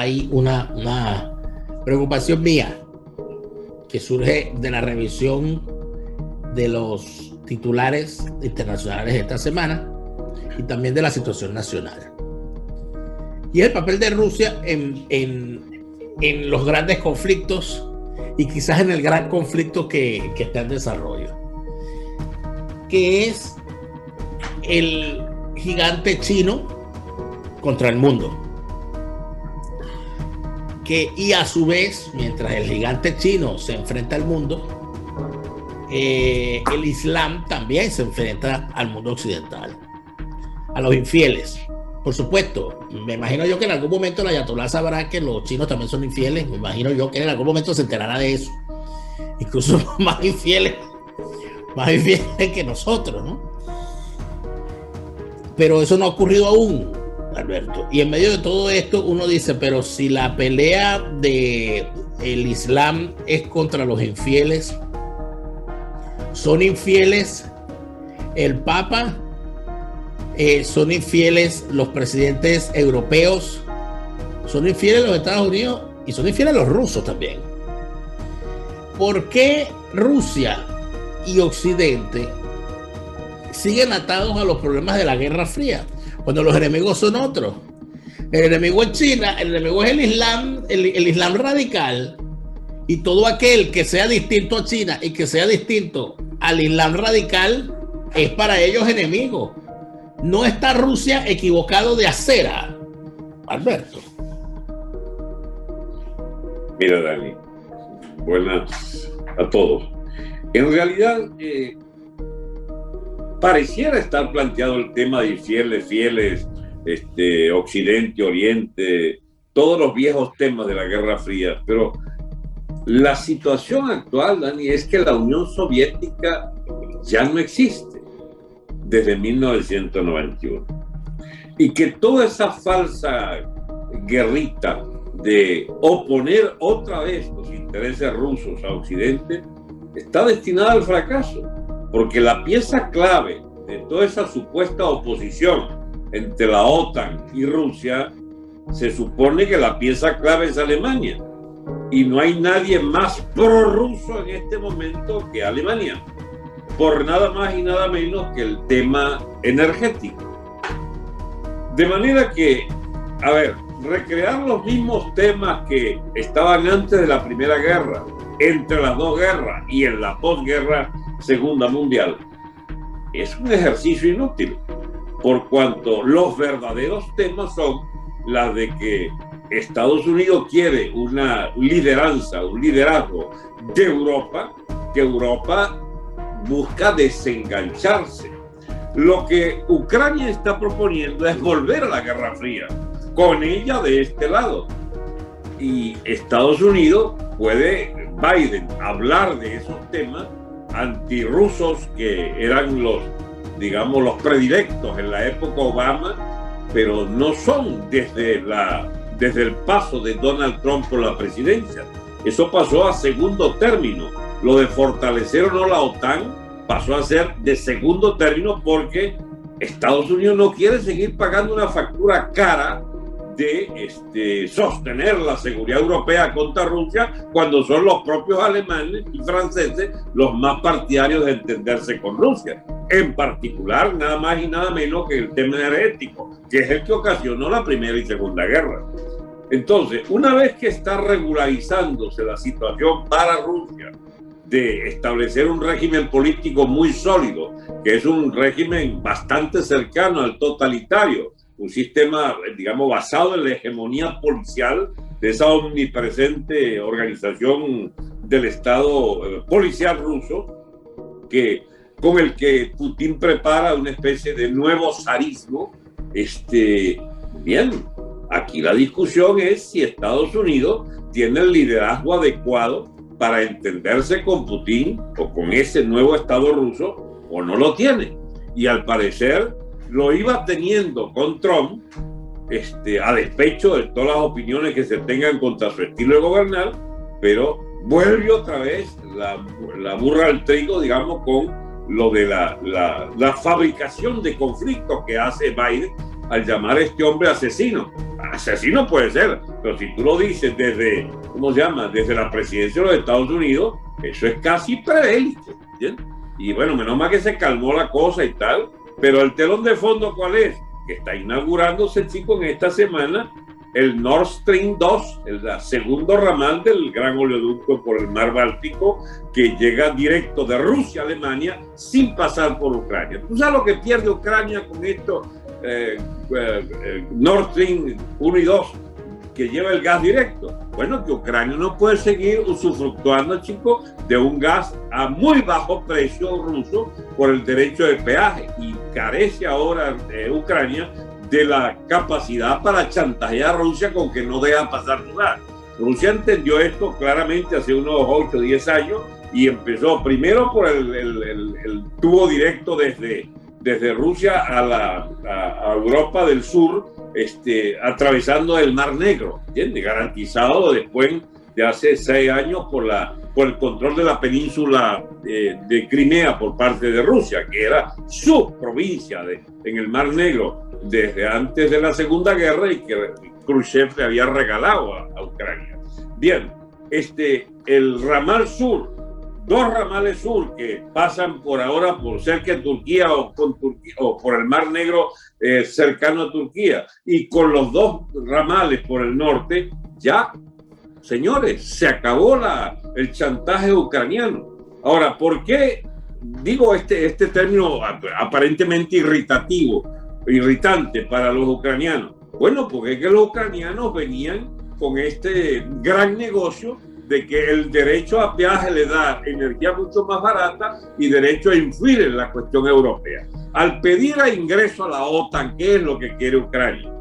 hay una, una preocupación mía que surge de la revisión de los titulares internacionales esta semana y también de la situación nacional. Y el papel de Rusia en, en, en los grandes conflictos y quizás en el gran conflicto que, que está en desarrollo, que es el gigante chino contra el mundo. Y a su vez, mientras el gigante chino se enfrenta al mundo, eh, el Islam también se enfrenta al mundo occidental, a los infieles. Por supuesto, me imagino yo que en algún momento la Ayatollah sabrá que los chinos también son infieles. Me imagino yo que en algún momento se enterará de eso. Incluso más infieles, más infieles que nosotros, ¿no? Pero eso no ha ocurrido aún, Alberto. Y en medio de todo esto uno dice, pero si la pelea de el Islam es contra los infieles, son infieles el Papa, eh, son infieles los presidentes europeos, son infieles los Estados Unidos y son infieles los rusos también. ¿Por qué Rusia y Occidente siguen atados a los problemas de la Guerra Fría, cuando los enemigos son otros. El enemigo es China, el enemigo es el Islam, el, Islam radical, y todo aquel que sea distinto a China y que sea distinto al Islam radical es para ellos enemigo. No está Rusia equivocado de acera, Alberto. Mira, Dani, buenas a todos. En realidad, eh, pareciera estar planteado el tema de fieles, fieles, este, Occidente, Oriente, todos los viejos temas de la Guerra Fría, pero la situación actual, Dani, es que la Unión Soviética ya no existe desde 1991 y que toda esa falsa guerrita de oponer otra vez los intereses rusos a Occidente está destinada al fracaso porque la pieza clave de toda esa supuesta oposición entre la OTAN y Rusia, se supone que la pieza clave es Alemania. Y no hay nadie más prorruso en este momento que Alemania, por nada más y nada menos que el tema energético. De manera que, a ver, recrear los mismos temas que estaban antes de la Primera Guerra, entre las dos guerras y en la posguerra Segunda Mundial, es un ejercicio inútil, por cuanto los verdaderos temas son las de que Estados Unidos quiere una lideranza, un liderazgo de Europa, que Europa busca desengancharse. Lo que Ucrania está proponiendo es volver a la Guerra Fría, con ella de este lado. Y Estados Unidos puede, Biden, hablar de esos temas antirrusos que eran los, digamos, los predilectos en la época Obama, pero no son desde, la, desde el paso de Donald Trump por la presidencia. Eso pasó a segundo término. Lo de fortalecer o no la OTAN pasó a ser de segundo término porque Estados Unidos no quiere seguir pagando una factura cara de este, sostener la seguridad europea contra Rusia cuando son los propios alemanes y franceses los más partidarios de entenderse con Rusia. En particular, nada más y nada menos que el tema energético, que es el que ocasionó la Primera y Segunda Guerra. Entonces, una vez que está regularizándose la situación para Rusia, de establecer un régimen político muy sólido, que es un régimen bastante cercano al totalitario, un sistema, digamos, basado en la hegemonía policial de esa omnipresente organización del Estado eh, policial ruso, que, con el que Putin prepara una especie de nuevo zarismo. Este, bien, aquí la discusión es si Estados Unidos tiene el liderazgo adecuado para entenderse con Putin o con ese nuevo Estado ruso o no lo tiene. Y al parecer lo iba teniendo con Trump, este, a despecho de todas las opiniones que se tengan contra su estilo de gobernar, pero vuelve otra vez la, burra al trigo, digamos, con lo de la, fabricación de conflictos que hace Biden al llamar a este hombre asesino, asesino puede ser, pero si tú lo dices desde, ¿cómo se llama? Desde la presidencia de los Estados Unidos, eso es casi preélite. Y bueno, menos mal que se calmó la cosa y tal, pero el telón de fondo, ¿cuál es? Que está inaugurándose, chico, en esta semana el Nord Stream 2, el segundo ramal del gran oleoducto por el mar Báltico que llega directo de Rusia a Alemania sin pasar por Ucrania. ¿Tú sabes lo que pierde Ucrania con esto? Eh, eh, eh, Nord Stream 1 y 2, que lleva el gas directo. Bueno, que Ucrania no puede seguir usufructuando, chicos, de un gas a muy bajo precio ruso por el derecho de peaje y carece ahora Ucrania de la capacidad para chantajear a Rusia con que no deja pasar gas. Rusia entendió esto claramente hace unos 8 o 10 años y empezó primero por el, tubo directo desde desde Rusia a, la, Europa del Sur, este, atravesando el Mar Negro, ¿entiendes? Garantizado después de hace seis años por, la, el control de la península de, de Crimea por parte de Rusia, que era su provincia en el Mar Negro desde antes de la Segunda Guerra y que Khrushchev le había regalado a, Ucrania. Bien, este, el ramal sur dos ramales sur que pasan por ahora por cerca de Turquía o, con Turquía, o por el Mar Negro eh, cercano a Turquía y con los dos ramales por el norte, ya, señores, se acabó el chantaje ucraniano. Ahora, ¿por qué digo este, este término aparentemente irritativo, irritante para los ucranianos? Bueno, porque los ucranianos venían con este gran negocio de que el derecho a viaje le da energía mucho más barata y derecho a influir en la cuestión europea. Al pedir a ingreso a la OTAN, ¿qué es lo que quiere Ucrania?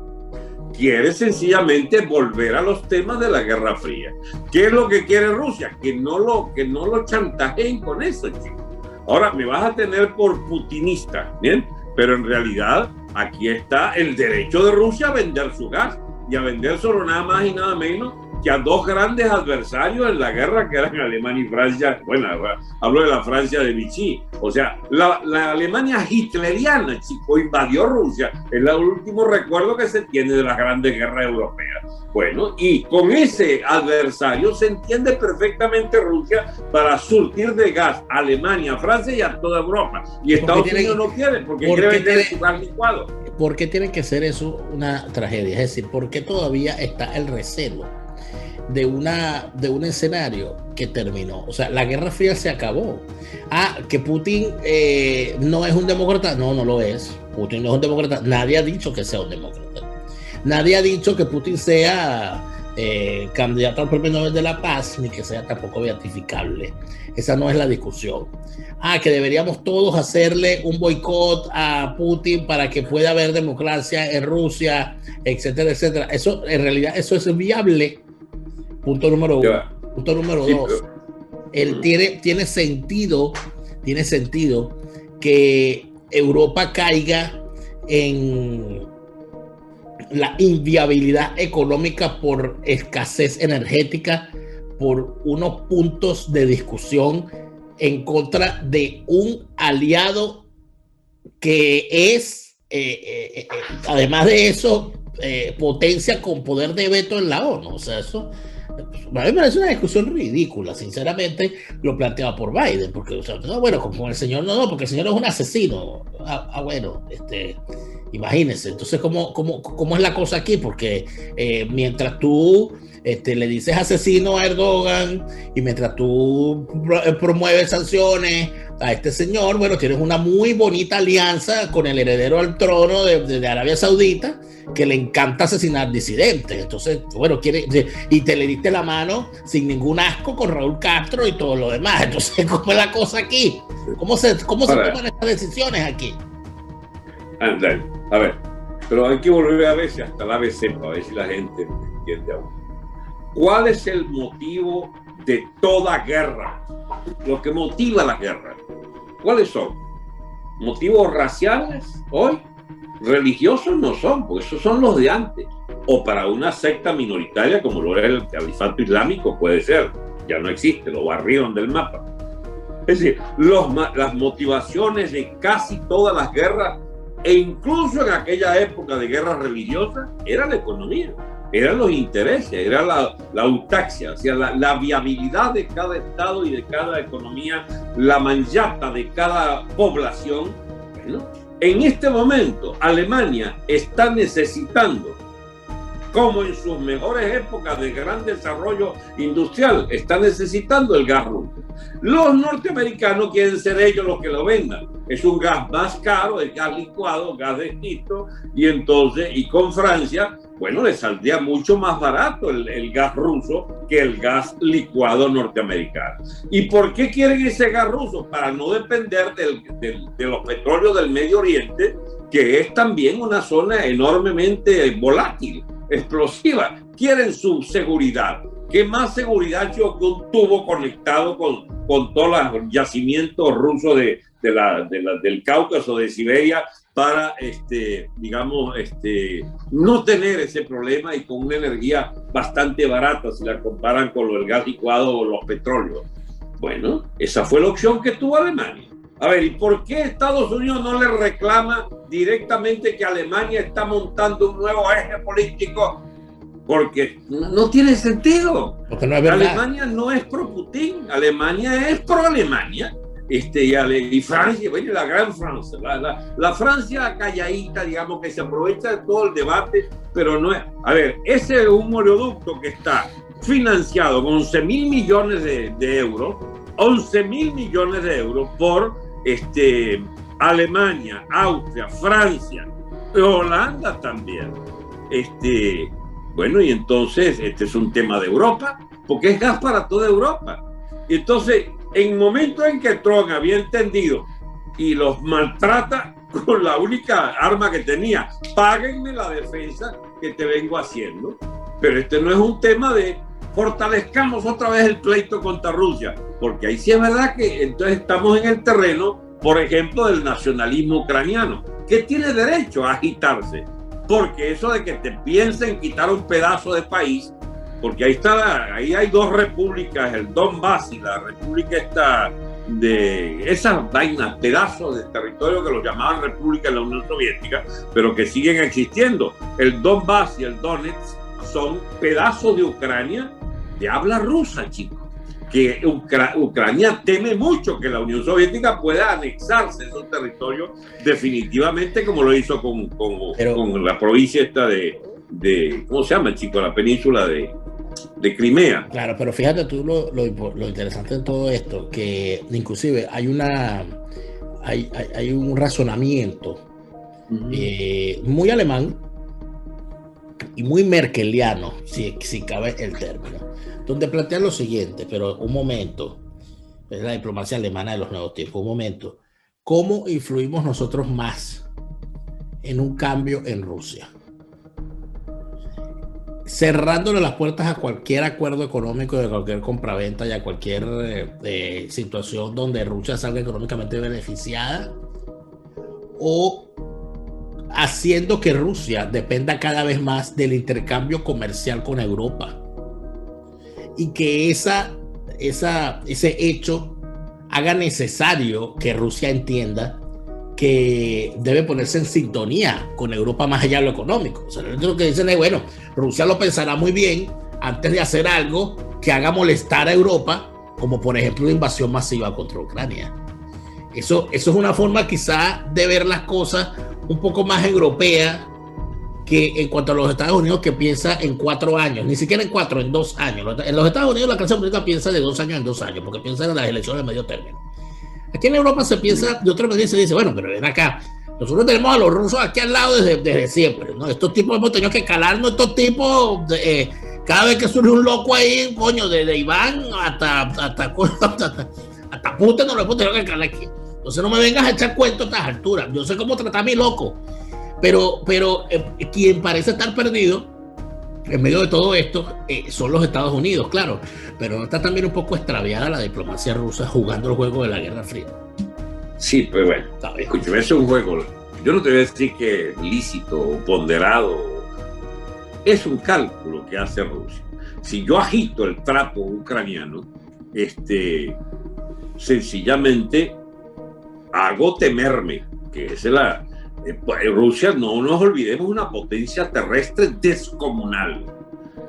Quiere sencillamente volver a los temas de la Guerra Fría. ¿Qué es lo que quiere Rusia? Que no lo, que no lo chantajeen con eso, chicos. Ahora me vas a tener por putinista, ¿bien? Pero en realidad aquí está el derecho de Rusia a vender su gas y a vender solo nada más y nada menos que a dos grandes adversarios en la guerra que eran Alemania y Francia, bueno, hablo de la Francia de Vichy, o sea, la, la, Alemania hitleriana, chico, invadió Rusia, es el último recuerdo que se tiene de las grandes guerras europeas. Bueno, y con ese adversario se entiende perfectamente Rusia para surtir de gas a Alemania, Francia y a toda Europa. Y Estados Unidos no quiere porque quiere vender su gas licuado. ¿Por qué tiene que ser eso una tragedia? Es decir, ¿por qué todavía está el recelo? De, una, de un escenario que terminó. O sea, la Guerra Fría se acabó. Ah, que Putin eh, no es un demócrata. No, no lo es. Putin no es un demócrata. Nadie ha dicho que sea un demócrata. Nadie ha dicho que Putin sea eh, candidato al Premio Nobel de la Paz, ni que sea tampoco beatificable. Esa no es la discusión. Ah, que deberíamos todos hacerle un boicot a Putin para que pueda haber democracia en Rusia, etcétera, etcétera. Eso, en realidad, eso es viable Punto número uno. Punto número dos. Él tiene, tiene sentido, tiene sentido que Europa caiga en la inviabilidad económica por escasez energética, por unos puntos de discusión en contra de un aliado que es, eh, eh, eh, además de eso, potencia con poder de veto en la ONU. O sea, eso a mí me parece una discusión ridícula, sinceramente, lo planteado por Biden, porque, o sea, no, bueno, como el señor, no, no, porque el señor es un asesino. Ah, ah bueno, este, imagínense. Entonces, ¿cómo, cómo, cómo es la cosa aquí? Porque eh, mientras tú este, le dices asesino a Erdogan y mientras tú eh, promueves sanciones a este señor, bueno, tienes una muy bonita alianza con el heredero al trono de, Arabia Saudita que le encanta asesinar disidentes. Entonces, bueno, quiere, y te le diste la mano sin ningún asco con Raúl Castro y todo lo demás. Entonces, ¿cómo es la cosa aquí? ¿Cómo se, cómo se toman estas decisiones aquí? A ver, pero hay que volver a ver si hasta la ABC para ver si la gente entiende aún. ¿Cuál es el motivo de toda guerra? Lo que motiva la guerra. ¿Cuáles son? ¿Motivos raciales hoy? Religiosos no son, porque esos son los de antes. O para una secta minoritaria como lo era el califato islámico puede ser. Ya no existe, lo barrieron del mapa. Es decir, los, las motivaciones de casi todas las guerras e incluso en aquella época de guerra religiosa, era la economía, eran los intereses, era la, la o sea, la, la, viabilidad de cada estado y de cada economía, la manjata de cada población. Bueno, en este momento Alemania está necesitando como en sus mejores épocas de gran desarrollo industrial, está necesitando el gas ruso. Los norteamericanos quieren ser ellos los que lo vendan. Es un gas más caro, el gas licuado, gas de esquisto, y entonces, y con Francia, bueno, le saldría mucho más barato el, el, gas ruso que el gas licuado norteamericano. ¿Y por qué quieren ese gas ruso? Para no depender del, del, de los petróleos del Medio Oriente, que es también una zona enormemente volátil explosiva. Quieren su seguridad. ¿Qué más seguridad yo que un tubo conectado con, con todos los yacimientos rusos de, de la, de la, del Cáucaso, de Siberia, para, este, digamos, este, no tener ese problema y con una energía bastante barata si la comparan con el gas licuado o los petróleos? Bueno, esa fue la opción que tuvo Alemania. A ver, ¿y por qué Estados Unidos no le reclama directamente que Alemania está montando un nuevo eje político? Porque no tiene sentido. Porque no es Alemania no es pro Putin, Alemania es pro Alemania. Este, y, y Francia, bueno, la gran Francia, la, la, la, Francia calladita, digamos, que se aprovecha de todo el debate, pero no es. A ver, ese es un oleoducto que está financiado con 11 mil millones de, de euros, 11 mil millones de euros por este, Alemania, Austria, Francia, Holanda también. Este, bueno, y entonces este es un tema de Europa, porque es gas para toda Europa. Entonces, en momento en que Trump había entendido y los maltrata con la única arma que tenía, páguenme la defensa que te vengo haciendo. Pero este no es un tema de fortalezcamos otra vez el pleito contra Rusia, porque ahí sí es verdad que entonces estamos en el terreno, por ejemplo, del nacionalismo ucraniano, que tiene derecho a agitarse, porque eso de que te piensen quitar un pedazo de país, porque ahí está, ahí hay dos repúblicas, el Donbass y la república esta de esas vainas, pedazos de territorio que lo llamaban república en la Unión Soviética, pero que siguen existiendo. El Donbass y el Donetsk son pedazos de Ucrania de habla rusa, chicos. Que Ucra Ucrania teme mucho que la Unión Soviética pueda anexarse esos territorios definitivamente como lo hizo con, con, Pero, con la provincia esta de, de, ¿cómo se llama, chico? La península de, de Crimea. Claro, pero fíjate tú lo, lo, lo, interesante de todo esto, que inclusive hay una hay, hay, hay un razonamiento uh -huh. eh, muy alemán y muy merkeliano, si, si cabe el término, donde plantea lo siguiente, pero un momento, es la diplomacia alemana de los nuevos tiempos, un momento, ¿cómo influimos nosotros más en un cambio en Rusia? Cerrándole las puertas a cualquier acuerdo económico, de cualquier compraventa y a cualquier eh, eh, situación donde Rusia salga económicamente beneficiada, o haciendo que Rusia dependa cada vez más del intercambio comercial con Europa. Y que esa, esa, ese hecho haga necesario que Rusia entienda que debe ponerse en sintonía con Europa más allá de lo económico. O sea, lo que dicen es, bueno, Rusia lo pensará muy bien antes de hacer algo que haga molestar a Europa, como por ejemplo la invasión masiva contra Ucrania. Eso, eso es una forma quizá de ver las cosas un poco más europea que en cuanto a los Estados Unidos que piensa en cuatro años, ni siquiera en cuatro, en dos años. En los Estados Unidos la clase política piensa de dos años en dos años, porque piensa en las elecciones de medio término. Aquí en Europa se piensa de otra manera, se dice, bueno, pero ven acá, nosotros tenemos a los rusos aquí al lado desde, siempre, ¿no? Estos tipos hemos tenido que calarnos, estos tipos, de, eh, cada vez que surge un loco ahí, coño, desde Iván hasta, hasta, hasta, hasta, Putin, nos lo hemos tenido que calar aquí. Entonces no me vengas a echar cuentos a estas alturas. Yo sé cómo tratar a mi loco. Pero, pero eh, quien parece estar perdido en medio de todo esto eh, son los Estados Unidos, claro. Pero no está también un poco extraviada la diplomacia rusa jugando el juego de la Guerra Fría. Sí, pues bueno, escúchame, es un juego. Yo no te voy a decir que lícito o ponderado. Es un cálculo que hace Rusia. Si yo agito el trapo ucraniano, este, sencillamente hago temerme, que es la, Rusia, no nos olvidemos, una potencia terrestre descomunal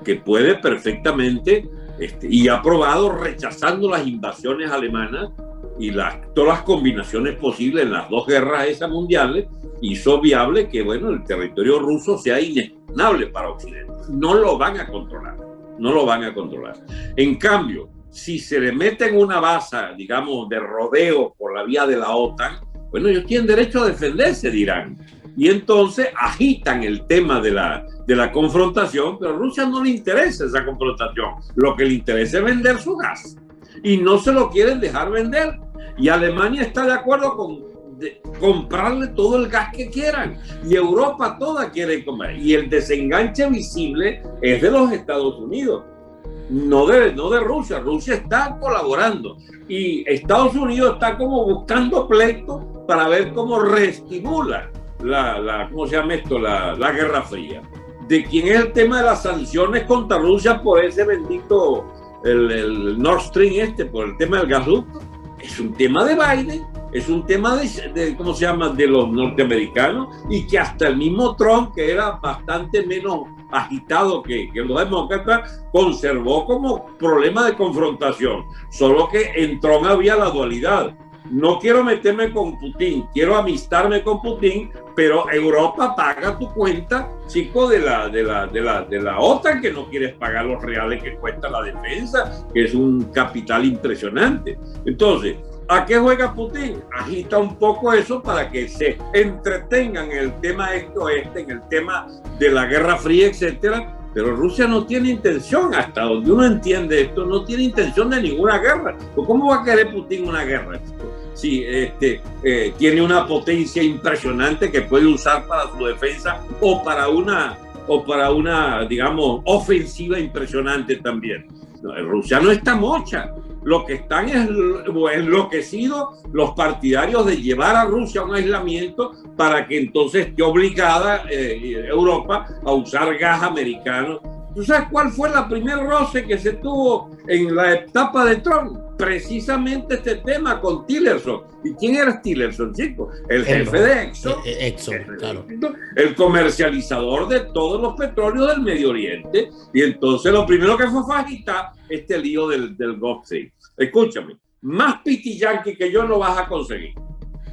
que puede perfectamente este, y ha probado rechazando las invasiones alemanas y todas las combinaciones posibles en las dos guerras esas mundiales, hizo viable que bueno, el territorio ruso sea inexpugnable para Occidente. No lo van a controlar, no lo van a controlar. En cambio, si se le mete en una base, digamos, de rodeo por la vía de la OTAN, bueno, ellos tienen derecho a defenderse, dirán. Y entonces agitan el tema de la, de la confrontación, pero a Rusia no le interesa esa confrontación. Lo que le interesa es vender su gas. Y no se lo quieren dejar vender. Y Alemania está de acuerdo con comprarle todo el gas que quieran. Y Europa toda quiere comer. Y el desenganche visible es de los Estados Unidos no de, no de Rusia. Rusia está colaborando y Estados Unidos está como buscando pleito para ver cómo reestimula la, la ¿cómo se llama esto? La, la, Guerra Fría. De quién es el tema de las sanciones contra Rusia por ese bendito, el, el Nord Stream este, por el tema del gasoducto. Es un tema de Biden es un tema de, ¿cómo se llama?, de los norteamericanos y que hasta el mismo Trump, que era bastante menos agitado que, que los demócratas, conservó como problema de confrontación. Solo que en Trump había la dualidad. No quiero meterme con Putin, quiero amistarme con Putin, pero Europa paga tu cuenta, chico, de la, de la, de la, de la OTAN, que no quieres pagar los reales que cuesta la defensa, que es un capital impresionante. Entonces, ¿A qué juega Putin? Agita un poco eso para que se entretengan en el tema este-oeste, en el tema de la Guerra Fría, etcétera. Pero Rusia no tiene intención, hasta donde uno entiende esto, no tiene intención de ninguna guerra. Pues, ¿Cómo va a querer Putin una guerra? Si este, eh, tiene una potencia impresionante que puede usar para su defensa o para una, o para una digamos, ofensiva impresionante también. Rusia no está mocha lo que están es enloquecidos los partidarios de llevar a Rusia a un aislamiento para que entonces esté obligada eh, Europa a usar gas americano. ¿Tú sabes cuál fue la primer roce que se tuvo en la etapa de Trump? Precisamente este tema con Tillerson. ¿Y quién era Tillerson, chico? El jefe de Exxon. Eh, eh, Exxon, claro. El comercializador de todos los petróleos del Medio Oriente. Y entonces lo primero que fue fue agitar este lío del, del Gulf Escúchame, más piti yankee que yo no vas a conseguir.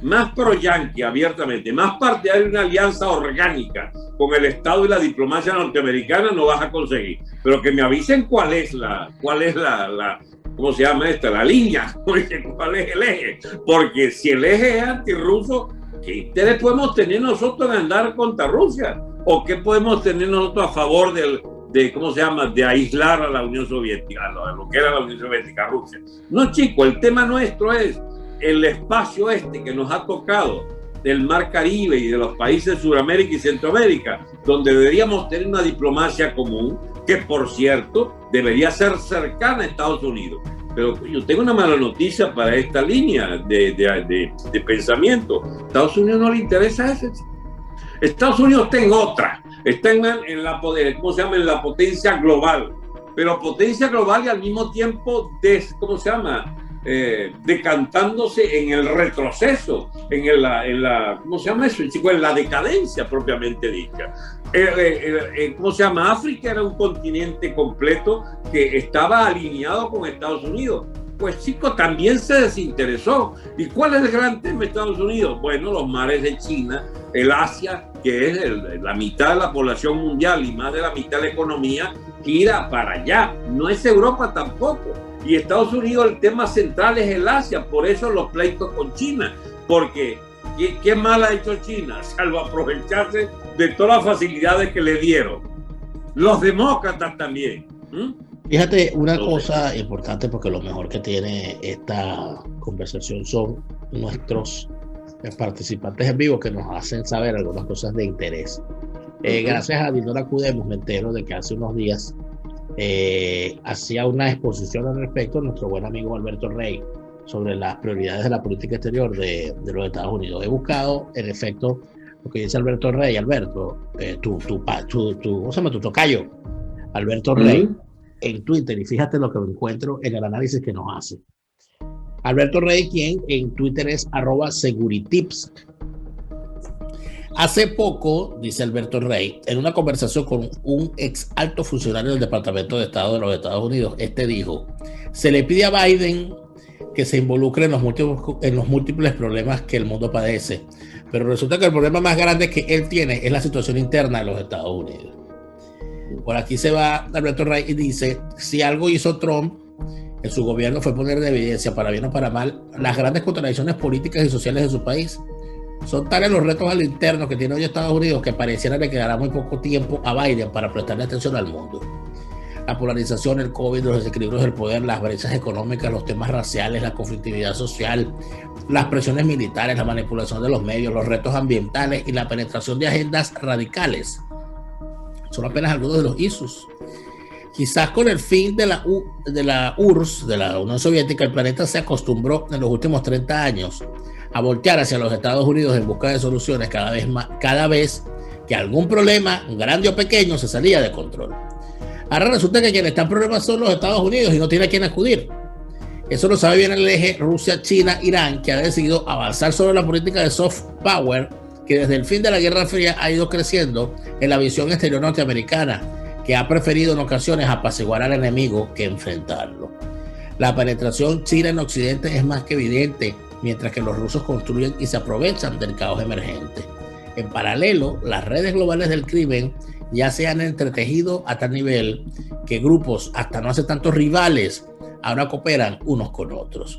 Más pro yankee abiertamente, más parte de una alianza orgánica con el Estado y la diplomacia norteamericana no vas a conseguir. Pero que me avisen cuál es la, cuál es la, la ¿cómo se llama esta? La línea, cuál es el eje. Porque si el eje es antirruso, ¿qué interés podemos tener nosotros en andar contra Rusia? ¿O qué podemos tener nosotros a favor del, de, ¿cómo se llama?, de aislar a la Unión Soviética, a lo que era la Unión Soviética, Rusia. No, chico, el tema nuestro es el espacio este que nos ha tocado del Mar Caribe y de los países de Sudamérica y Centroamérica, donde deberíamos tener una diplomacia común, que por cierto debería ser cercana a Estados Unidos. Pero yo tengo una mala noticia para esta línea de, de, de, pensamiento. Estados Unidos no le interesa eso. Estados Unidos está en otra están en la, ¿cómo se llama? en la potencia global, pero potencia global y al mismo tiempo, des, ¿cómo se llama? Eh, decantándose en el retroceso, en, el, en la, ¿cómo se llama eso? En la decadencia propiamente dicha. Eh, eh, ¿Cómo se llama? África era un continente completo que estaba alineado con Estados Unidos pues chico, también se desinteresó. ¿Y cuál es el gran tema de Estados Unidos? Bueno, los mares de China, el Asia, que es la mitad de la población mundial y más de la mitad de la economía, gira para allá. No es Europa tampoco. Y Estados Unidos el tema central es el Asia, por eso los pleitos con China, porque ¿qué, mal ha hecho China? Salvo aprovecharse de todas las facilidades que le dieron. Los demócratas también. Fíjate una cosa importante porque lo mejor que tiene esta conversación son nuestros participantes en vivo que nos hacen saber algunas cosas de interés. Eh, gracias a Dinora Cudemos me entero de que hace unos días eh, hacía una exposición al respecto nuestro buen amigo Alberto Rey sobre las prioridades de la política exterior de, de los Estados Unidos. He buscado, en efecto, lo que dice Alberto Rey. Alberto, eh, tu, tu, tu, tu, ¿cómo se llama? Tu tocayo, Alberto Rey en Twitter y fíjate lo que encuentro en el análisis que nos hace. Alberto Rey, quien en Twitter es arroba seguritips. Hace poco, dice Alberto Rey, en una conversación con un ex alto funcionario del Departamento de Estado de los Estados Unidos, este dijo, se le pide a Biden que se involucre en los, múltiples, en los múltiples problemas que el mundo padece, pero resulta que el problema más grande que él tiene es la situación interna de los Estados Unidos. Por aquí se va Alberto Rey y dice, si algo hizo Trump en su gobierno fue poner de evidencia, para bien o para mal, las grandes contradicciones políticas y sociales de su país son tales los retos al interno que tiene hoy Estados Unidos que pareciera le quedará muy poco tiempo a Biden para prestarle atención al mundo. La polarización, el COVID, los desequilibrios del poder, las brechas económicas, los temas raciales, la conflictividad social, las presiones militares, la manipulación de los medios, los retos ambientales y la penetración de agendas radicales. Son apenas algunos de los issues. Quizás con el fin de la, de la URSS, de la Unión Soviética, el planeta se acostumbró en los últimos 30 años a voltear hacia los Estados Unidos en busca de soluciones cada vez, más, cada vez que algún problema, grande o pequeño, se salía de control. Ahora resulta que quienes están en problemas son los Estados Unidos y no tiene a quién acudir. Eso lo sabe bien el eje Rusia-China-Irán, que ha decidido avanzar sobre la política de soft power que desde el fin de la Guerra Fría ha ido creciendo en la visión exterior norteamericana, que ha preferido en ocasiones apaciguar al enemigo que enfrentarlo. La penetración china en Occidente es más que evidente mientras que los rusos construyen y se aprovechan del caos emergente. En paralelo, las redes globales del crimen ya se han entretejido a tal nivel que grupos, hasta no hace tantos rivales, ahora cooperan unos con otros.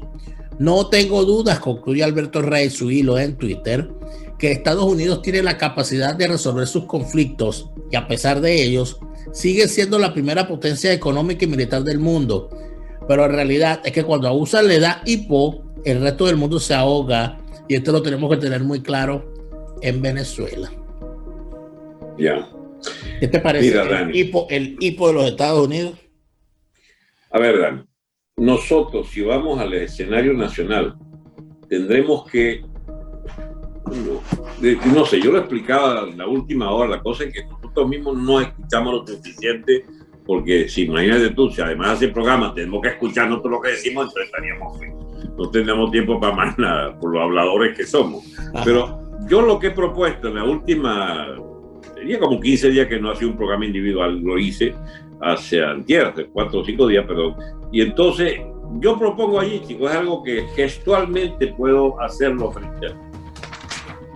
No tengo dudas, concluye Alberto Rey su hilo en Twitter, que Estados Unidos tiene la capacidad de resolver sus conflictos y a pesar de ellos sigue siendo la primera potencia económica y militar del mundo. Pero en realidad es que cuando a USA le da hipo, el resto del mundo se ahoga y esto lo tenemos que tener muy claro en Venezuela. Ya. ¿Qué te parece el, hipo, el hipo de los Estados Unidos? A ver, Dan, nosotros si vamos al escenario nacional, tendremos que, no, sé, yo lo explicaba en la última hora, la cosa es que nosotros mismos no escuchamos lo suficiente, porque si imagínate tú, si además de programa tenemos que escuchar todo lo que decimos, entonces estaríamos no tenemos tiempo para más nada, por los habladores que somos. Pero yo lo que he propuesto en la última, tenía como 15 días que no hacía un programa individual, lo hice hace antier, hace 4 o 5 días, perdón. Y entonces yo propongo allí, chicos, es algo que gestualmente puedo hacerlo frente a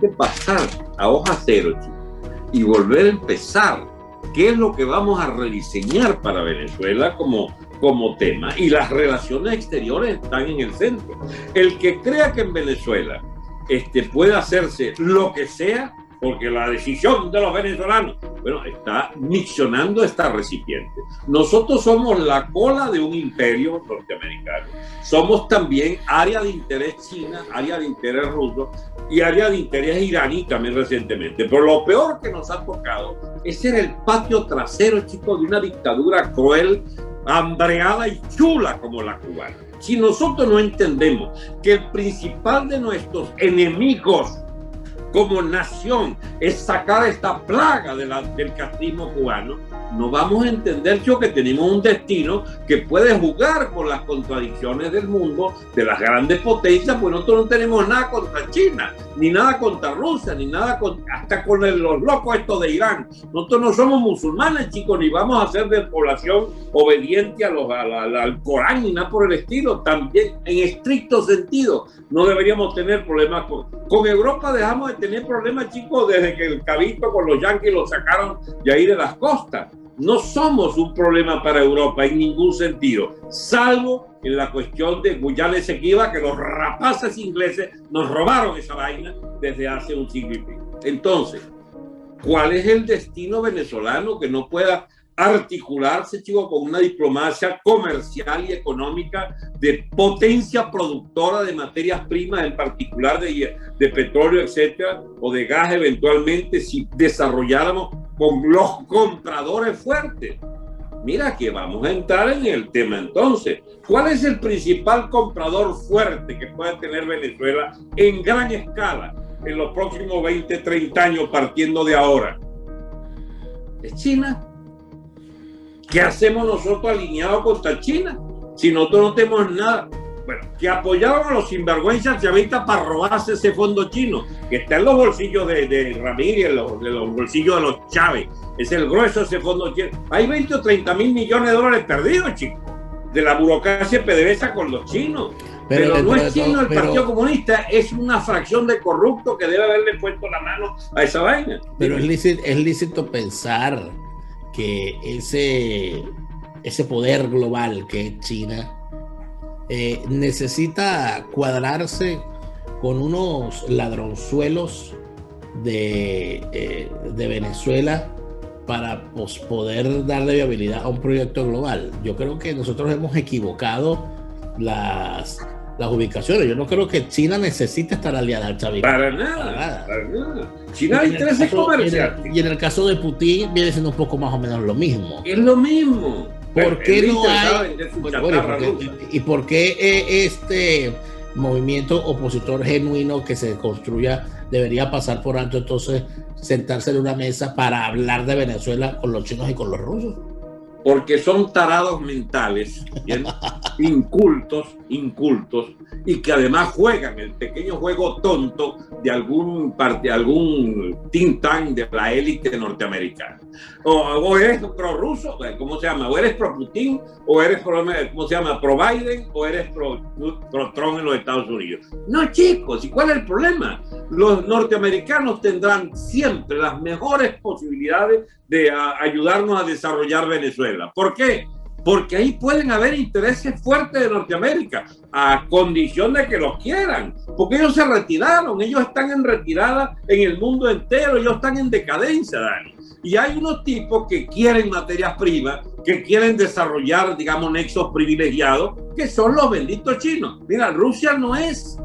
de pasar a hoja cero, chicos, y volver a empezar. ¿Qué es lo que vamos a rediseñar para Venezuela como como tema y las relaciones exteriores están en el centro. El que crea que en Venezuela este, puede hacerse lo que sea, porque la decisión de los venezolanos, bueno, está miccionando esta recipiente. Nosotros somos la cola de un imperio norteamericano. Somos también área de interés china, área de interés ruso y área de interés iraní también recientemente. Pero lo peor que nos ha tocado es ser el patio trasero, chicos, de una dictadura cruel hambreada y chula como la cubana. Si nosotros no entendemos que el principal de nuestros enemigos como nación es sacar esta plaga de la, del castismo cubano, no vamos a entender yo que tenemos un destino que puede jugar con las contradicciones del mundo, de las grandes potencias, pues nosotros no tenemos nada contra China, ni nada contra Rusia, ni nada con, hasta con los locos estos de Irán. Nosotros no somos musulmanes, chicos, ni vamos a ser de población obediente a los, al Corán, ni nada por el estilo. También, en estricto sentido, no deberíamos tener problemas con, con Europa. Dejamos de tener problemas, chicos, desde que el cabito con los yanquis lo sacaron de ahí de las costas no somos un problema para Europa en ningún sentido, salvo en la cuestión de Guyana Esequiba, que los rapaces ingleses nos robaron esa vaina desde hace un siglo y pico. Entonces, ¿cuál es el destino venezolano que no pueda articularse, chico, con una diplomacia comercial y económica de potencia productora de materias primas, en particular de, de petróleo, etcétera, o de gas eventualmente, si desarrolláramos con los compradores fuertes. Mira que vamos a entrar en el tema entonces. ¿Cuál es el principal comprador fuerte que puede tener Venezuela en gran escala en los próximos 20, 30 años partiendo de ahora? Es China. ¿Qué hacemos nosotros alineados contra China? Si nosotros no tenemos nada. Bueno, que apoyaron a los sinvergüenzas chavistas para robarse ese fondo chino, que está en los bolsillos de, de Ramírez, en los, de los bolsillos de los Chávez. Es el grueso de ese fondo chino. Hay 20 o 30 mil millones de dólares perdidos, chicos, de la burocracia PDVSA con los chinos. Pero, no es chino el Partido Comunista, es una fracción de corrupto que debe haberle puesto la mano a esa vaina. Pero es lícito, es lícito pensar que ese, ese poder global que es China eh, necesita cuadrarse con unos ladronzuelos de, eh, de Venezuela para pues, poder darle viabilidad a un proyecto global. Yo creo que nosotros hemos equivocado las, las ubicaciones. Yo no creo que China necesite estar aliada al chavismo. Para nada, para nada. China hay intereses comerciales. Y en el caso de Putin viene siendo un poco más o menos lo mismo. Es lo mismo. ¿Por qué no hay? ¿Y por qué eh, este movimiento opositor genuino que se construya debería pasar por alto entonces sentarse en una mesa para hablar de Venezuela con los chinos y con los rusos? Porque son tarados mentales, incultos, incultos, y que además juegan el pequeño juego tonto de algún parte, algún think tank de la élite norteamericana. O, eres pro-ruso, ¿cómo se llama? O eres pro-Putin, o eres pro, ¿cómo se llama? Pro-Biden, o eres pro-Trump en los Estados Unidos. No, chicos, ¿y cuál es el problema? Los norteamericanos tendrán siempre las mejores posibilidades de ayudarnos a desarrollar Venezuela. ¿Por qué? Porque ahí pueden haber intereses fuertes de Norteamérica, a condición de que los quieran, porque ellos se retiraron, ellos están en retirada en el mundo entero, ellos están en decadencia, Dani. Y hay unos tipos que quieren materias primas, que quieren desarrollar, digamos, nexos privilegiados, que son los benditos chinos. Mira, Rusia no es,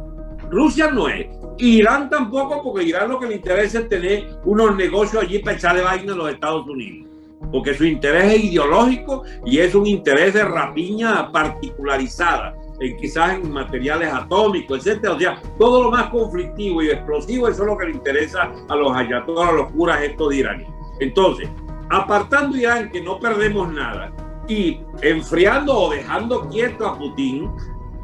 Rusia no es. Irán tampoco, porque Irán lo que le interesa es tener unos negocios allí para echarle vaina a los Estados Unidos. Porque su interés es ideológico y es un interés de rapiña particularizada, quizás en materiales atómicos, etcétera. O sea, todo lo más conflictivo y explosivo, eso es lo que le interesa a los ayatollahs, a los curas estos de Irán. Entonces, apartando Irán, que no perdemos nada, y enfriando o dejando quieto a Putin,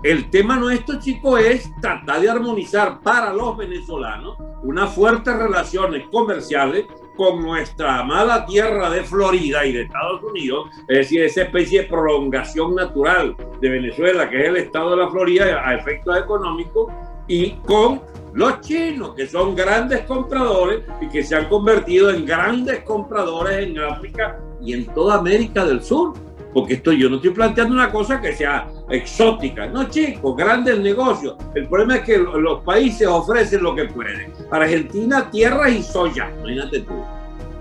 el tema nuestro, chicos, es tratar de armonizar para los venezolanos unas fuertes relaciones comerciales con nuestra amada tierra de Florida y de Estados Unidos, es decir, esa especie de prolongación natural de Venezuela, que es el estado de la Florida a efectos económicos, y con los chinos, que son grandes compradores y que se han convertido en grandes compradores en África y en toda América del Sur porque esto yo no estoy planteando una cosa que sea exótica. No, chicos, grandes negocios. El problema es que los países ofrecen lo que pueden. Argentina, tierra y soya, imagínate tú.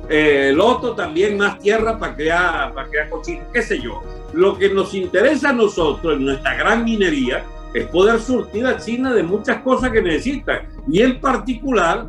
Eh, el otro también más tierra para crear, para crear cochinos, qué sé yo. Lo que nos interesa a nosotros en nuestra gran minería es poder surtir a China de muchas cosas que necesitan. Y en particular,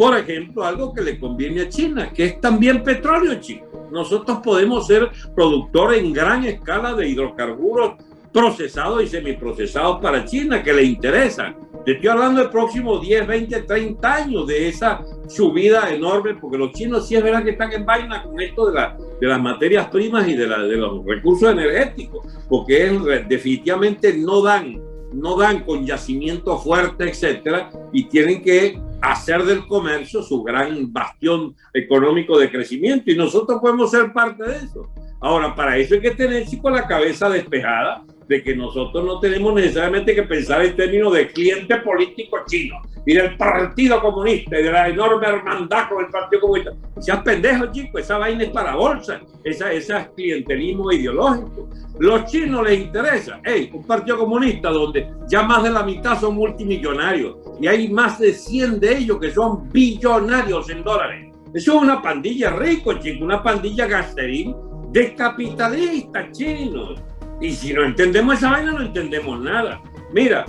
por ejemplo, algo que le conviene a China, que es también petróleo, chicos nosotros podemos ser productores en gran escala de hidrocarburos procesados y semiprocesados para China que le interesan. Te estoy hablando del próximo 10, 20, 30 años de esa subida enorme, porque los chinos sí es verdad que están en vaina con esto de, la, de las materias primas y de, de los recursos energéticos, porque es, definitivamente no dan, no dan con yacimiento fuerte, etcétera, y tienen que hacer del comercio su gran bastión económico de crecimiento y nosotros podemos ser parte de eso. Ahora, para eso hay que tener, con la cabeza despejada de que nosotros no tenemos necesariamente que pensar en términos de cliente político chino y del Partido Comunista y de la enorme hermandad con el Partido Comunista. Seas pendejo, chico, esa vaina es para bolsa, esa, ese es clientelismo ideológico. Los chinos les interesa, hey, un Partido Comunista donde ya más de la mitad son multimillonarios y hay más de 100 de ellos que son billonarios en dólares. Eso es una pandilla rico, chico, una pandilla gasterín de capitalistas chinos y si no entendemos esa vaina, no entendemos nada. Mira,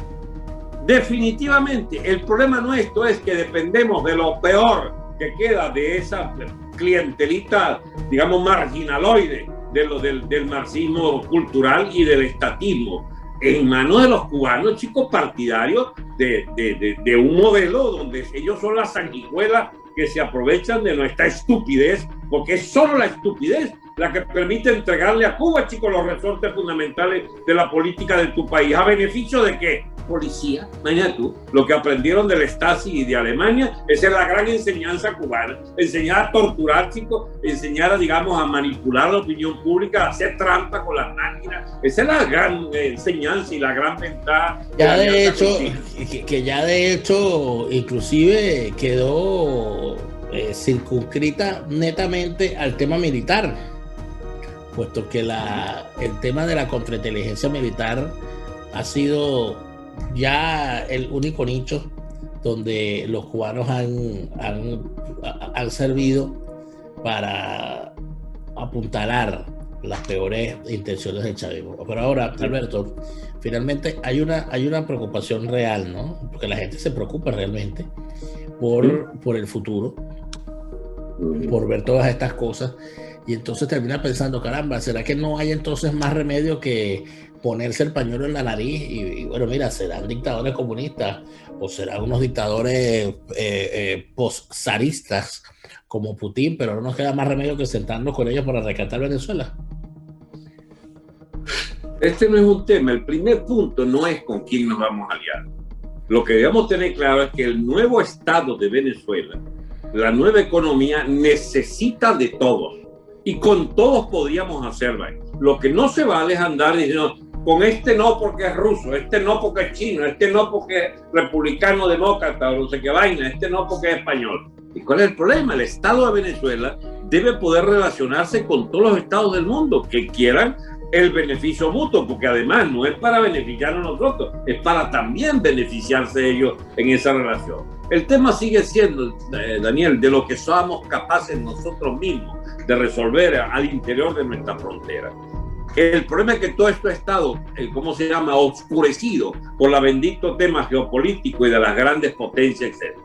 definitivamente el problema nuestro es que dependemos de lo peor que queda de esa clientelita, digamos, marginaloide de lo, del, marxismo cultural y del estatismo en manos de los cubanos, chicos partidarios de, un modelo donde ellos son las sanguijuelas que se aprovechan de nuestra estupidez, porque es solo la estupidez la que permite entregarle a Cuba, chicos, los resortes fundamentales de la política de tu país. ¿A beneficio de qué? Policía. Imagínate tú, lo que aprendieron del Stasi y de Alemania, esa es la gran enseñanza cubana. Enseñar a torturar, chicos, enseñar a, digamos, a manipular la opinión pública, a hacer trampa con las máquinas. Esa es la gran enseñanza y la gran ventaja. Ya de hecho, que ya de hecho, inclusive quedó eh, circunscrita netamente al tema militar, puesto que la, el tema de la contrainteligencia militar ha sido ya el único nicho donde los cubanos han, han, servido para apuntalar las peores intenciones del chavismo. Pero ahora, Alberto, finalmente hay una, hay una preocupación real, ¿no? Porque la gente se preocupa realmente por, por el futuro por ver todas estas cosas. Y entonces termina pensando, caramba, ¿será que no hay entonces más remedio que ponerse el pañuelo en la nariz? Y, bueno, mira, serán dictadores comunistas o serán unos dictadores eh, eh, como Putin, pero no nos queda más remedio que sentarnos con ellos para rescatar Venezuela. Este no es un tema. El primer punto no es con quién nos vamos a aliar. Lo que debemos tener claro es que el nuevo Estado de Venezuela la nueva economía necesita de todos. Y con todos podríamos hacerlo. Lo que no se vale es andar diciendo, con este no porque es ruso, este no porque es chino, este no porque es republicano demócrata no sé qué vaina, este no porque es español. ¿Y cuál es el problema? El Estado de Venezuela debe poder relacionarse con todos los estados del mundo que quieran el beneficio mutuo, porque además no es para beneficiarnos nosotros, es para también beneficiarse ellos en esa relación. El tema sigue siendo, eh, Daniel, de lo que somos capaces nosotros mismos de resolver al interior de nuestra frontera. El problema es que todo esto ha estado, eh, ¿cómo se llama?, oscurecido por la bendito tema geopolítico y de las grandes potencias, etc.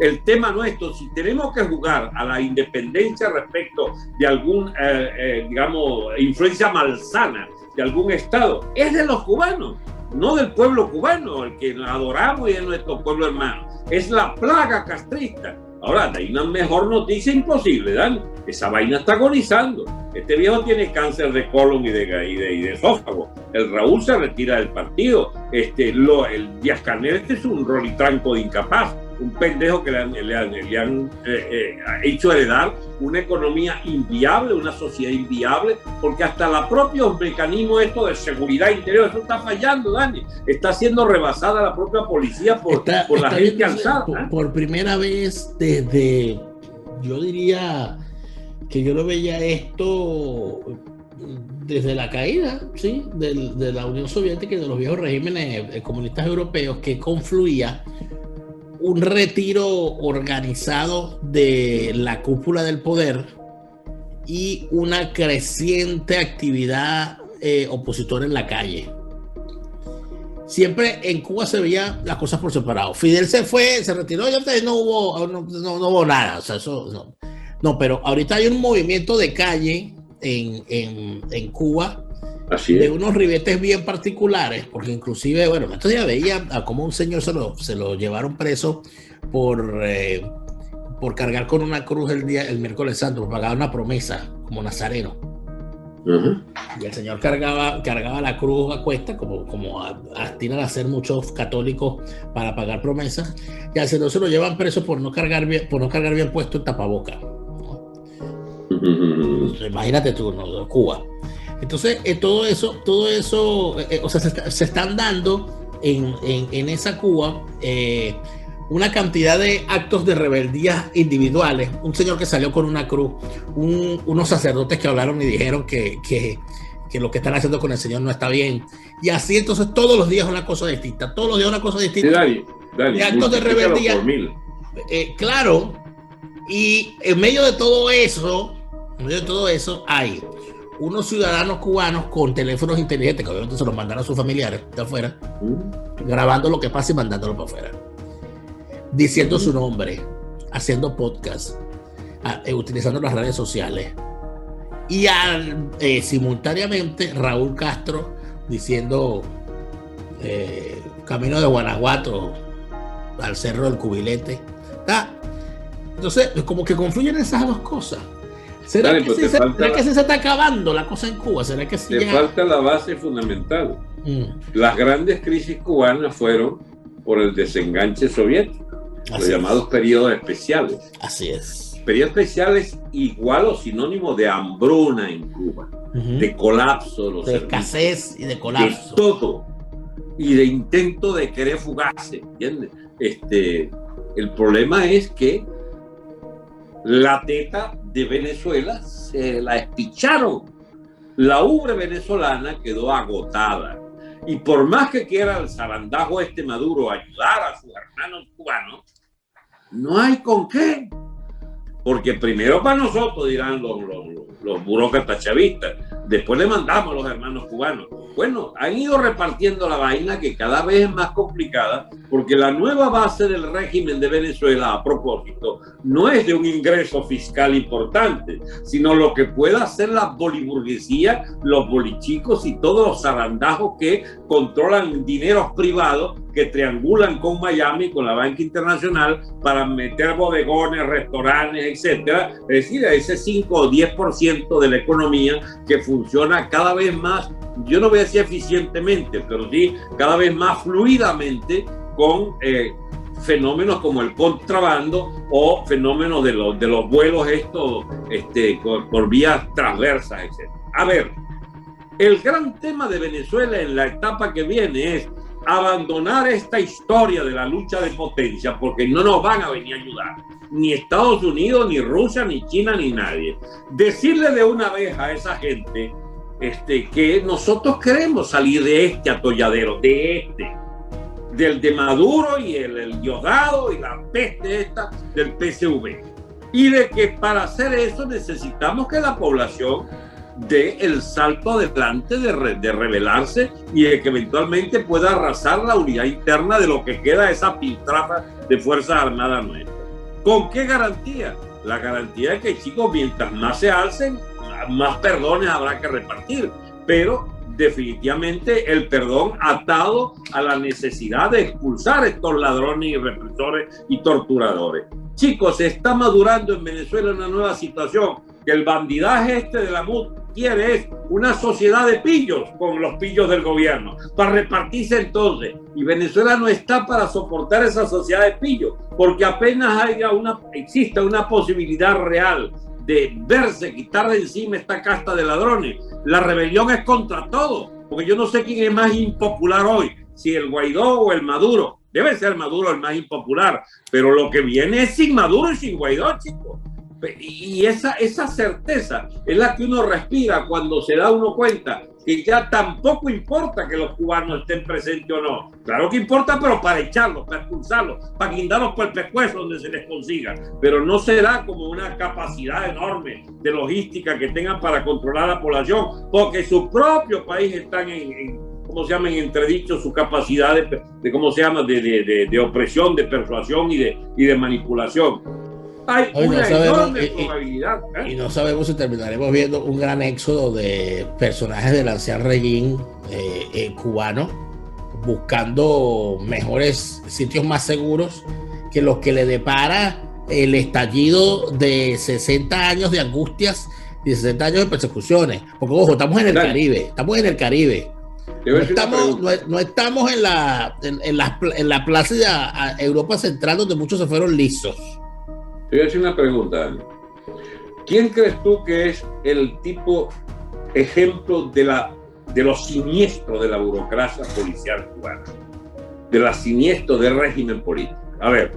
El tema nuestro, si tenemos que jugar a la independencia respecto de algún, eh, eh, digamos, influencia malsana de algún Estado, es de los cubanos, no del pueblo cubano, el que adoramos y es nuestro pueblo hermano. Es la plaga castrista Ahora, hay una mejor noticia imposible, Dan. Esa vaina está agonizando. Este viejo tiene cáncer de colon y de, y y de esófago. El Raúl se retira del partido. Este, lo, el Díaz Canel este es un rolitranco de incapaz un pendejo que le han, le han, eh, eh, hecho heredar una economía inviable, una sociedad inviable, porque hasta la propia mecanismo esto de seguridad interior, eso está fallando, Dani. Está siendo rebasada la propia policía por, por la gente alzada. ¿eh? Por, primera vez desde, yo diría que yo lo veía esto desde la caída ¿sí? de, de la Unión Soviética y de los viejos regímenes comunistas europeos que confluía un retiro organizado de la cúpula del poder y una creciente actividad eh, opositora en la calle. Siempre en Cuba se veía las cosas por separado. Fidel se fue, se retiró y no hubo, no, hubo nada. No. no. pero ahorita hay un movimiento de calle en, en, en Cuba de unos ribetes bien particulares, porque inclusive, bueno, estos ya veía a cómo un señor se lo, se lo llevaron preso por, eh, por cargar con una cruz el, día, el miércoles santo, por pagar una promesa como nazareno. Y el señor cargaba, cargaba la cruz a cuesta, como, como tienen a hacer muchos católicos para pagar promesas, y al señor se lo llevan preso por no cargar bien, por no cargar bien puesto el tapaboca. Imagínate tú, ¿no? Cuba. Entonces, eh, todo eso, todo eso, eh, o sea, se, están dando en, en, esa Cuba eh, una cantidad de actos de rebeldía individuales. Un señor que salió con una cruz, unos sacerdotes que hablaron y dijeron que, que, que, lo que están haciendo con el Señor no está bien. Y así, entonces, todos los días una cosa distinta, todos los días una cosa distinta. Sí, actos de rebeldía. claro, y en medio de todo eso, en medio de todo eso, hay unos ciudadanos cubanos con teléfonos inteligentes, que obviamente se los mandaron a sus familiares de afuera, mm. grabando lo que pasa y mandándolo para afuera, diciendo su nombre, haciendo podcast, eh, utilizando las redes sociales. Y eh, simultáneamente Raúl Castro diciendo eh, camino de Guanajuato al cerro del Cubilete. Entonces, como que confluyen esas dos cosas. ¿Será, que, sí, se, está acabando la cosa en Cuba? ¿Será que sí Te falta la base fundamental. Mm. Las grandes crisis cubanas fueron por el desenganche soviético, los llamados periodos especiales. Así es. Periodos especiales igual o sinónimo de hambruna en Cuba, de colapso de los De escasez y de colapso. De todo. Y de intento de querer fugarse, ¿entiendes? Este, el problema es que la teta de Venezuela se la espicharon. La ubre venezolana quedó agotada. Y por más que quiera el zarandajo este Maduro ayudar a sus hermanos cubanos, no hay con qué. Porque primero para nosotros dirán los, los, los burócratas chavistas, después le mandamos a los hermanos cubanos. Bueno, han ido repartiendo la vaina que cada vez es más complicada porque la nueva base del régimen de Venezuela, a propósito, no es de un ingreso fiscal importante, sino lo que pueda hacer la boliburguesía, los bolichicos y todos los zarandajos que controlan dineros privados que triangulan con Miami, con la banca internacional, para meter bodegones, restaurantes, etcétera. Es decir, ese 5 o 10% de la economía que funciona cada vez más, yo no voy a decir eficientemente, pero sí cada vez más fluidamente con eh, fenómenos como el contrabando o fenómenos de los, de los vuelos estos este, por, vías transversas, etc. A ver, el gran tema de Venezuela en la etapa que viene es abandonar esta historia de la lucha de potencia porque no nos van a venir a ayudar. Ni Estados Unidos, ni Rusia, ni China, ni nadie. Decirle de una vez a esa gente este, que nosotros queremos salir de este atolladero, de este, del de Maduro y el, el Diosdado y la peste esta del PSV. Y de que para hacer eso necesitamos que la población de el salto adelante de, de rebelarse y de que eventualmente pueda arrasar la unidad interna de lo que queda esa piltrafa de Fuerzas Armadas nuestras. ¿Con qué garantía? La garantía de que, chicos, mientras más se alcen, más perdones habrá que repartir. Pero definitivamente el perdón atado a la necesidad de expulsar a estos ladrones y represores y torturadores. Chicos, se está madurando en Venezuela una nueva situación, que el bandidaje este de la MUD quiere es una sociedad de pillos con los pillos del gobierno, para repartirse entonces. Y Venezuela no está para soportar esa sociedad de pillos, porque apenas haya una, exista una posibilidad real de verse, quitar de encima esta casta de ladrones. La rebelión es contra todo, porque yo no sé quién es más impopular hoy, si el Guaidó o el Maduro. Debe ser Maduro el más impopular, pero lo que viene es sin Maduro y sin Guaidó, chicos. Y esa, esa certeza es la que uno respira cuando se da uno cuenta que ya tampoco importa que los cubanos estén presentes o no. Claro que importa, pero para echarlos, para expulsarlos, para guindarlos por el pescuezo donde se les consiga. Pero no será como una capacidad enorme de logística que tengan para controlar a la población, porque su propio país están en, en ¿cómo se llama? En entredicho su capacidad de, de ¿cómo se llama?, de, de, de, opresión, de persuasión y de, y de manipulación. Hay una enorme probabilidad. ¿eh? Y no sabemos si terminaremos viendo un gran éxodo de personajes del anciano régimen eh, eh, cubano buscando mejores sitios más seguros que los que le depara el estallido de 60 años de angustias y 60 años de persecuciones. Porque, ojo, estamos en el Caribe, estamos en el Caribe. No estamos, no, estamos, en la, en, la, en la plaza de Europa Central donde muchos se fueron lisos. Te voy a decir una pregunta, ¿Quién crees tú que es el tipo ejemplo de, la, de lo siniestro de la burocracia policial cubana? De la siniestro del régimen político. A ver,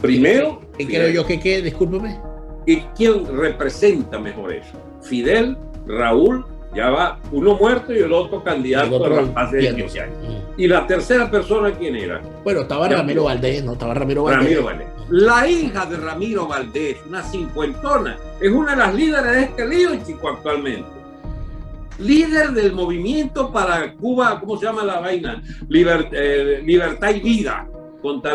primero... ¿Qué creo yo que qué? Discúlpeme. ¿Y quién representa mejor eso? Fidel, Raúl ya va uno muerto y el otro candidato a hace 15 años. ¿Y la tercera persona quién era? Bueno, estaba Ramiro Valdés, ¿no? Estaba Ramiro Valdés. Ramiro Valdés. La hija de Ramiro Valdés, una cincuentona, es una de las líderes de este lío, chico, actualmente. Líder del movimiento para Cuba, ¿cómo se llama la vaina? Eh, libertad y vida. Contra,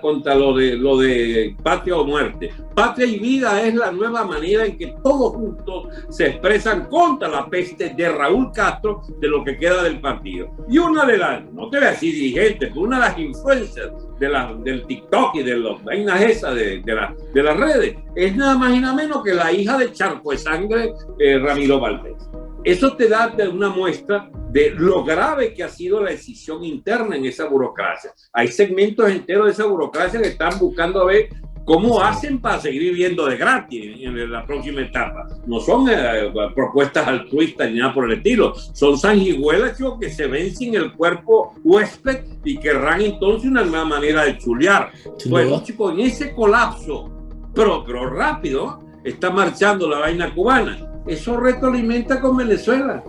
contra lo, de, lo de patria o muerte. Patria y vida es la nueva manera en que todos juntos se expresan contra la peste de Raúl Castro, de lo que queda del partido. Y una de las, no te voy a decir dirigentes, una de las influencias de la, del TikTok y de las vainas esas de, de, de, las redes es nada más y nada menos que la hija de Charco de Sangre, eh, Ramiro Valdés. Eso te da una muestra de lo grave que ha sido la decisión interna en esa burocracia. Hay segmentos enteros de esa burocracia que están buscando a ver cómo hacen para seguir viviendo de gratis en la próxima etapa. No son eh, propuestas altruistas ni nada por el estilo, son sanguijuelas que se ven sin el cuerpo huésped y querrán entonces una nueva manera de chulear. Bueno, chicos, en ese colapso, pero, pero rápido, está marchando la vaina cubana. Eso retroalimenta con Venezuela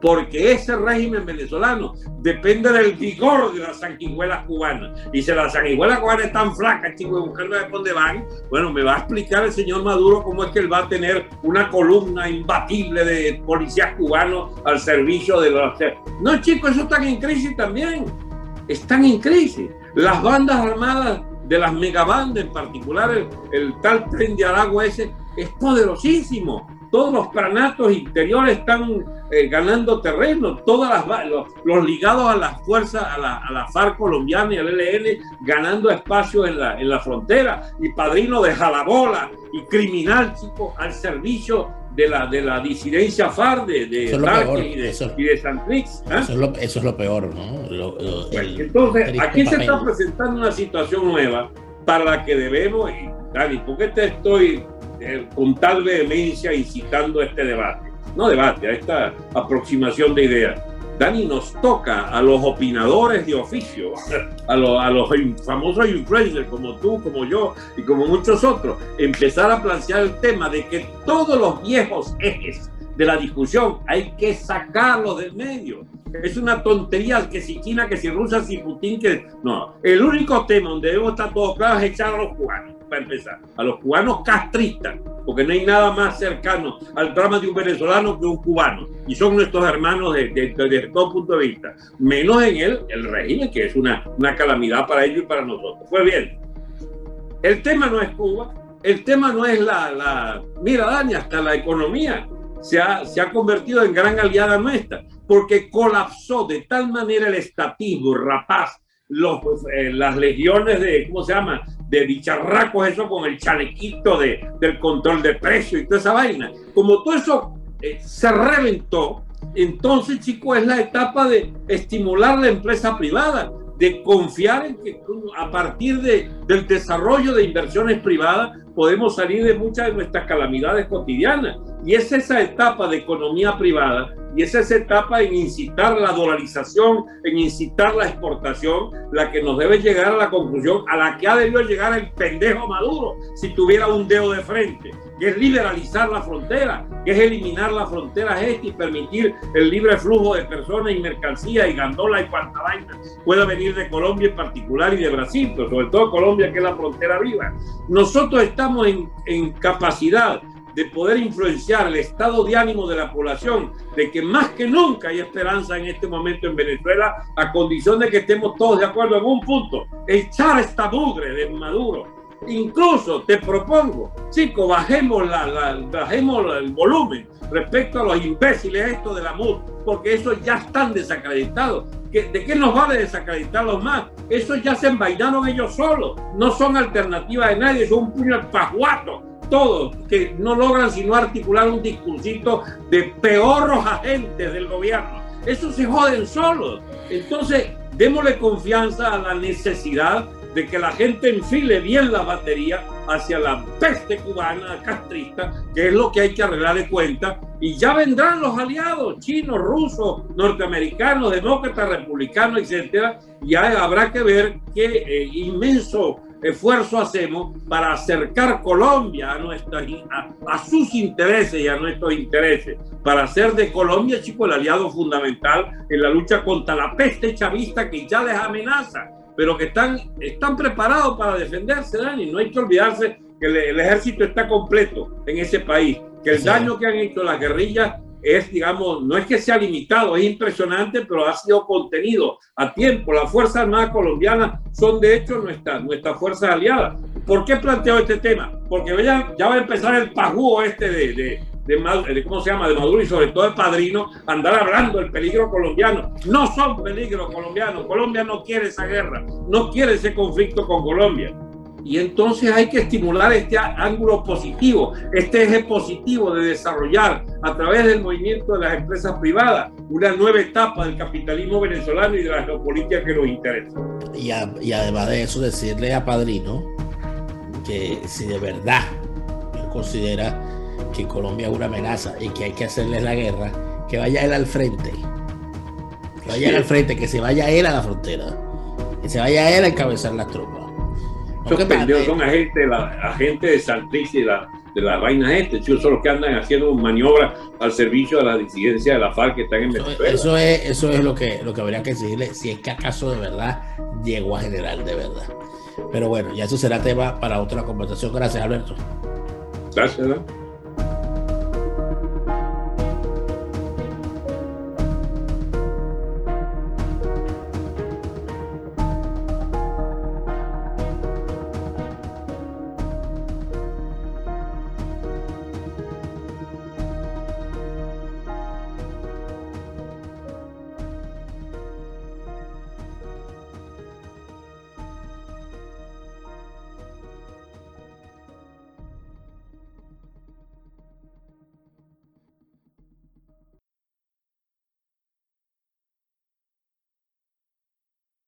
porque ese régimen venezolano depende del vigor de las sanguijuelas cubanas. Y si las sanguijuelas cubanas están flacas, chicos, buscando de dónde van, bueno, me va a explicar el señor Maduro cómo es que él va a tener una columna imbatible de policías cubanos al servicio de los... No, chicos, eso está en crisis también. Están en crisis. Las bandas armadas de las megabandas, en particular el, el tal tren de Aragua ese, es poderosísimo todos los pranatos interiores están eh, ganando terreno, todas las, los, ligados a las fuerzas, a la, a la, FARC colombiana y al ELN, ganando espacio en la, en la frontera, y padrino de jalabola y criminal, chico, al servicio de la, de la disidencia FARC de, de y de, eso, y de San Crix. ¿eh? Eso, es lo, eso, es lo, peor, ¿no? Lo, entonces, aquí se está presentando una situación nueva para la que debemos, y Dani, ¿por qué te estoy eh, con tal vehemencia incitando a este debate, no debate, a esta aproximación de ideas. Dani, nos toca a los opinadores de oficio, a, a los famosos influencers como tú, como yo y como muchos otros, empezar a plantear el tema de que todos los viejos ejes de la discusión hay que sacarlos del medio. Es una tontería que si China, que si Rusia, si Putin, que... No, el único tema donde debemos estar todos claros es echar a los cubanos para empezar, a los cubanos castristas, porque no hay nada más cercano al drama de un venezolano que un cubano, y son nuestros hermanos desde de, todo punto de vista, menos en el, el régimen, que es una, una calamidad para ellos y para nosotros. Pues bien, el tema no es Cuba, el tema no es la, la mira Dani, hasta la economía se ha, se ha convertido en gran aliada nuestra, porque colapsó de tal manera el estatismo rapaz, los, eh, las legiones de, ¿cómo se llama? de bicharracos, eso con el chalequito de, del control de precios y toda esa vaina. Como todo eso eh, se reventó, entonces, chicos, es la etapa de estimular la empresa privada, de confiar en que a partir de, del desarrollo de inversiones privadas podemos salir de muchas de nuestras calamidades cotidianas. Y es esa etapa de economía privada y es esa etapa en incitar la dolarización, en incitar la exportación, la que nos debe llegar a la conclusión a la que ha debido llegar el pendejo Maduro si tuviera un dedo de frente, que es liberalizar la frontera, que es eliminar las fronteras este y permitir el libre flujo de personas y mercancías y gandola y cuanta pueda venir de Colombia en particular y de Brasil, pero sobre todo Colombia que es la frontera viva. Nosotros estamos en, en capacidad de poder influenciar el estado de ánimo de la población, de que más que nunca hay esperanza en este momento en Venezuela, a condición de que estemos todos de acuerdo en un punto, echar esta mugre de Maduro. Incluso te propongo, chicos, bajemos, la, bajemos el volumen respecto a los imbéciles estos de la MUD, porque esos ya están desacreditados. ¿De qué nos vale desacreditarlos más? Esos ya se envainaron ellos solos, no son alternativa de nadie, son un puño de pajuato todos, que no logran sino articular un discursito de peorros agentes del gobierno. Eso se joden solos. Entonces, démosle confianza a la necesidad de que la gente enfile bien la batería hacia la peste cubana castrista, que es lo que hay que arreglar de cuenta, y ya vendrán los aliados chinos, rusos, norteamericanos, demócratas, republicanos, etcétera, y habrá que ver qué eh, inmenso esfuerzo hacemos para acercar Colombia a, nuestras, a, sus intereses y a nuestros intereses, para hacer de Colombia, chico, el aliado fundamental en la lucha contra la peste chavista que ya les amenaza, pero que están, están preparados para defenderse, Dani. No hay que olvidarse que el, ejército está completo en ese país, que el daño que han hecho las guerrillas es, digamos, no es que sea limitado, es impresionante, pero ha sido contenido a tiempo. Las Fuerzas Armadas colombianas son, de hecho, nuestras nuestra fuerzas aliadas. ¿Por qué planteo este tema? Porque ya, ya va a empezar el pajúo este de, de, de, ¿cómo se llama?, de Maduro y sobre todo el padrino, andar hablando del peligro colombiano. No son peligros colombianos. Colombia no quiere esa guerra, no quiere ese conflicto con Colombia. Y entonces hay que estimular este ángulo positivo, este eje positivo de desarrollar a través del movimiento de las empresas privadas una nueva etapa del capitalismo venezolano y de la geopolítica que nos interesa. Y, y además de eso, decirle a Padrino que si de verdad él considera que Colombia es una amenaza y que hay que hacerle la guerra, que vaya él al frente. Que vaya él al frente, que se vaya él a la frontera. Que se vaya él a encabezar las tropas son agentes, la, agentes de Santrix y la, de la reina este, son los que andan haciendo maniobras al servicio de la disidencia de la FARC que están en Venezuela. Eso es, eso es lo que, lo que habría que decirle, si es que acaso de verdad llegó a general de verdad. Pero bueno, ya eso será tema para otra conversación. Gracias, Alberto. Gracias.